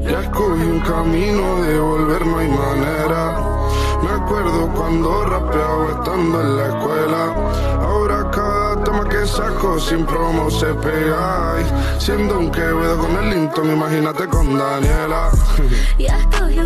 Ya escogí un camino de volver, no hay manera. Me acuerdo cuando rapeaba estando en la escuela. Ahora cada tema que saco sin promo se pega. Y siendo un quevedo con el Linton, imagínate con Daniela. Ya escogí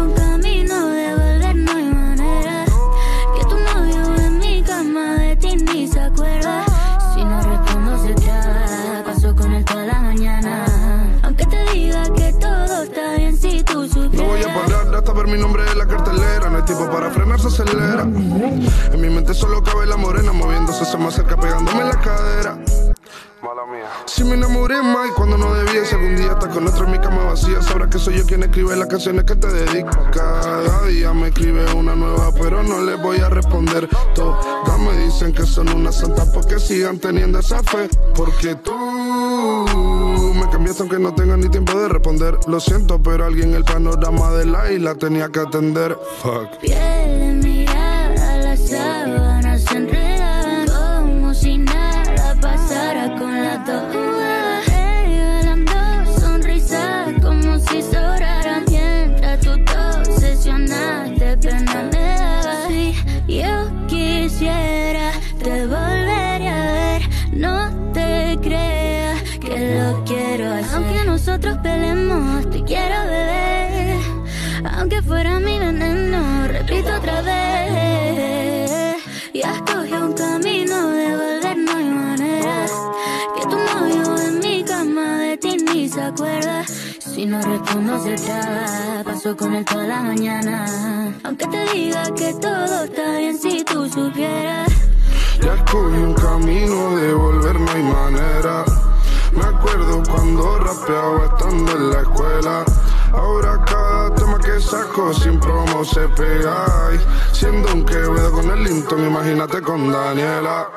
ver mi nombre en la cartelera. No hay tiempo para frenar, se acelera. En mi mente solo cabe la morena moviéndose, se me acerca pegándome en la cadera. Mala mía. Si me enamoré más y cuando no debía, si algún día estás con otro en mi cama vacía, sabrás que soy yo quien escribe las canciones que te dedico. Cada día me escribe una nueva, pero no le voy a responder. Todas me dicen que son unas santas porque sigan teniendo esa fe. Porque tú aunque no tenga ni tiempo de responder. Lo siento, pero alguien el panorama de la isla tenía que atender. Fuck. Piel de mirada, las sábanas se enredan como si nada pasara con las dos. Regalando sonrisas como si sobraran mientras tú te obsesionaste, pena me. Si yo quisiera, te volvería nosotros peleemos, te quiero beber. Aunque fuera mi veneno, repito otra vez. Ya escogí un camino de volver, no hay manera. Que tu novio en mi cama de ti ni se acuerda. Si no respondo se traba, paso con él toda la mañana. Aunque te diga que todo está bien si tú supieras. Ya escogí un estando en la escuela. Ahora cada tema que saco sin promo se pega. Siendo un quevedo con el Linton, imagínate con Daniela.